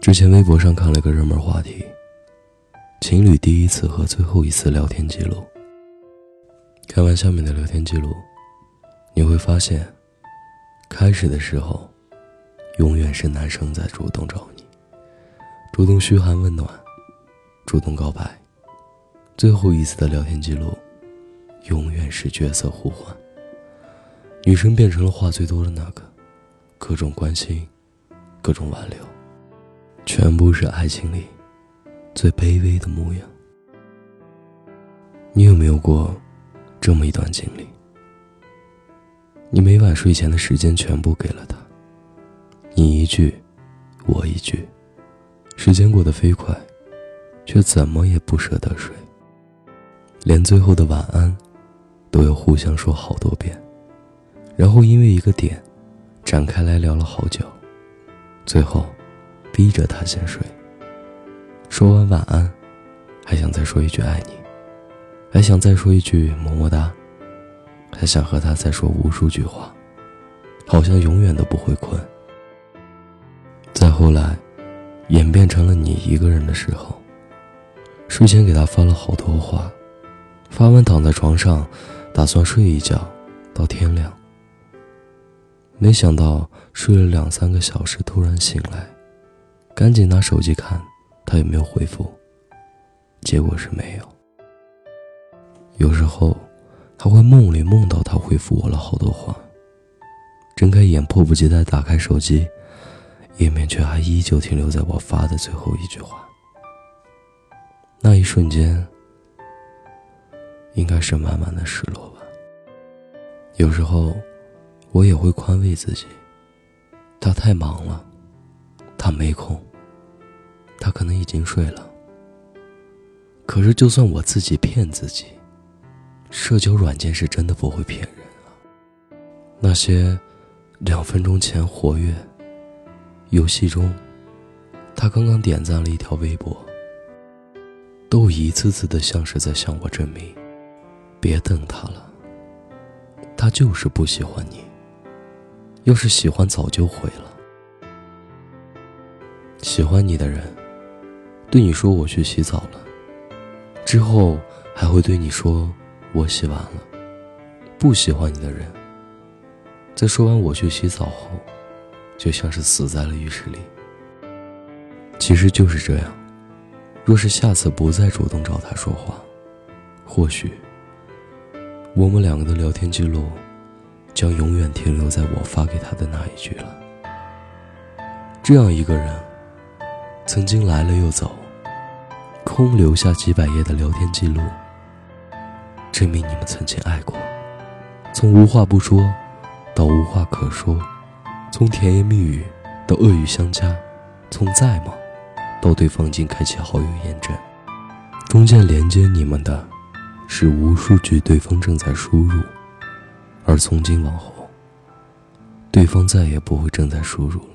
之前微博上看了个热门话题：情侣第一次和最后一次聊天记录。看完下面的聊天记录，你会发现，开始的时候，永远是男生在主动找你，主动嘘寒问暖，主动告白；最后一次的聊天记录，永远是角色互换，女生变成了话最多的那个，各种关心，各种挽留。全部是爱情里最卑微的模样。你有没有过这么一段经历？你每晚睡前的时间全部给了他，你一句，我一句，时间过得飞快，却怎么也不舍得睡，连最后的晚安都要互相说好多遍，然后因为一个点展开来聊了好久，最后。逼着他先睡。说完晚安，还想再说一句爱你，还想再说一句么么哒，还想和他再说无数句话，好像永远都不会困。再后来，演变成了你一个人的时候，睡前给他发了好多话，发完躺在床上，打算睡一觉到天亮。没想到睡了两三个小时，突然醒来。赶紧拿手机看，他有没有回复。结果是没有。有时候，还会梦里梦到他回复我了好多话。睁开眼，迫不及待打开手机，页面却还依旧停留在我发的最后一句话。那一瞬间，应该是满满的失落吧。有时候，我也会宽慰自己，他太忙了。没空，他可能已经睡了。可是，就算我自己骗自己，社交软件是真的不会骗人啊。那些两分钟前活跃，游戏中，他刚刚点赞了一条微博，都一次次的像是在向我证明：别等他了，他就是不喜欢你。要是喜欢，早就回了。喜欢你的人，对你说我去洗澡了，之后还会对你说我洗完了。不喜欢你的人，在说完我去洗澡后，就像是死在了浴室里。其实就是这样，若是下次不再主动找他说话，或许我们两个的聊天记录，将永远停留在我发给他的那一句了。这样一个人。曾经来了又走，空留下几百页的聊天记录，证明你们曾经爱过。从无话不说到无话可说，从甜言蜜语到恶语相加，从在吗到对方已经开启好友验证，中间连接你们的，是无数句对方正在输入，而从今往后，对方再也不会正在输入了。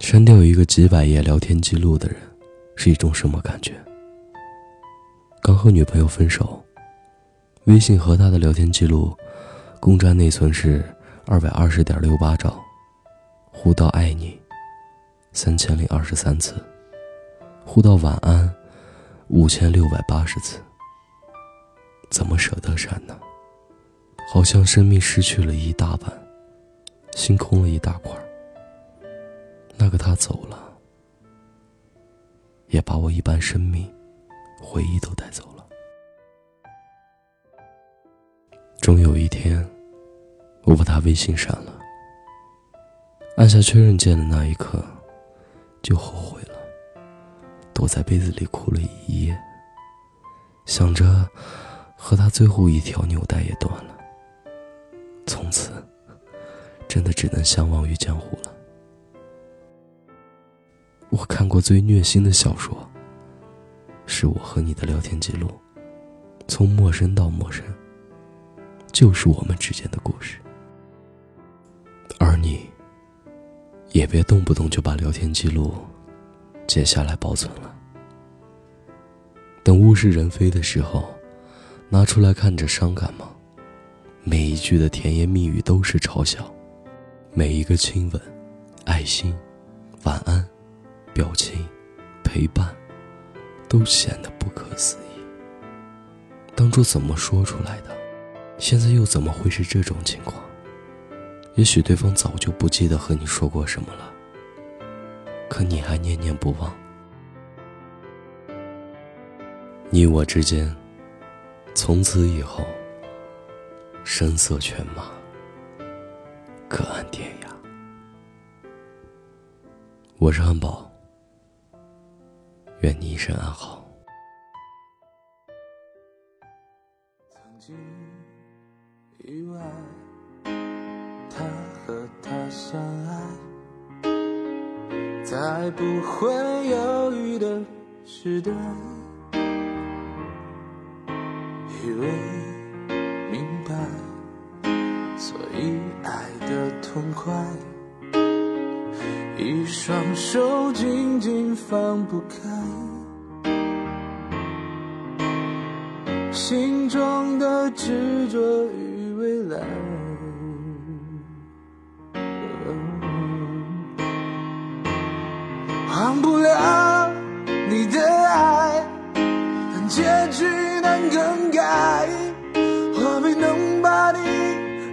删掉一个几百页聊天记录的人，是一种什么感觉？刚和女朋友分手，微信和他的聊天记录，共占内存是二百二十点六八兆，互道爱你三千零二十三次，互道晚安五千六百八十次。怎么舍得删呢？好像生命失去了一大半，心空了一大块。那个他走了，也把我一半生命、回忆都带走了。终有一天，我把他微信删了，按下确认键的那一刻，就后悔了。躲在被子里哭了一夜，想着和他最后一条纽带也断了，从此真的只能相忘于江湖了。我看过最虐心的小说，是我和你的聊天记录，从陌生到陌生，就是我们之间的故事。而你，也别动不动就把聊天记录截下来保存了，等物是人非的时候，拿出来看着伤感吗？每一句的甜言蜜语都是嘲笑，每一个亲吻、爱心。晚安、表情、陪伴，都显得不可思议。当初怎么说出来的？现在又怎么会是这种情况？也许对方早就不记得和你说过什么了，可你还念念不忘。你我之间，从此以后，声色犬马，各安天涯。我是汉堡，愿你一生安好。曾经以为他和她相爱，再不会犹豫的时代。以为明白，所以爱的痛快，一双手紧紧放不开，心中的执着与未来。忘不了你的爱，但结局难更改。我没能把你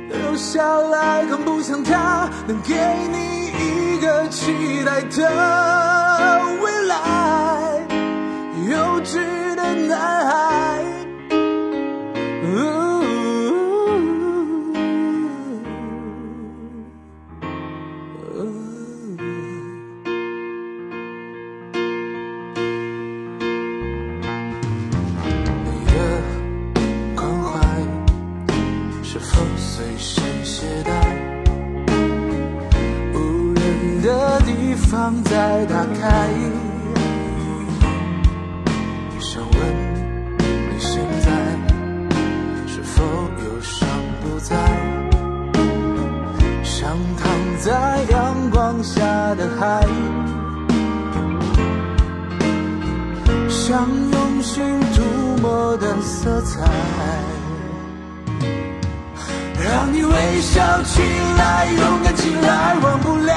留下来，更不像他能给你一个期待的未来。幼稚的男孩。你的关怀是否随身携带？的地方再打开。想问你现在是否忧伤不再？像躺在阳光下的海。像用心涂抹的色彩，让你微笑起来，勇敢起来，忘不了，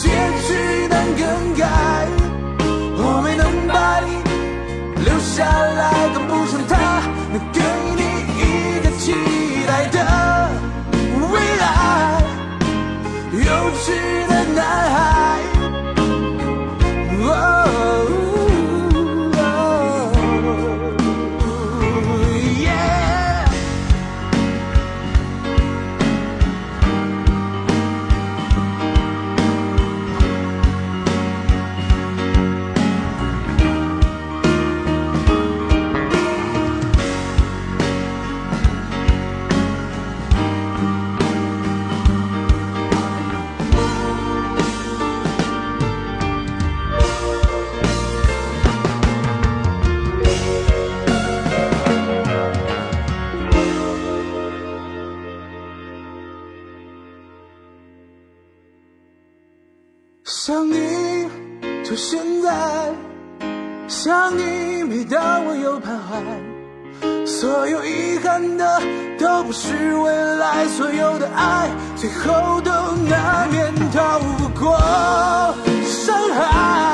结局难更改。我没能把你留下来，更不像他能给你一个期待的未来。幼稚想你每当我又徘徊所有遗憾的都不是未来所有的爱最后都难免逃不过。伤害。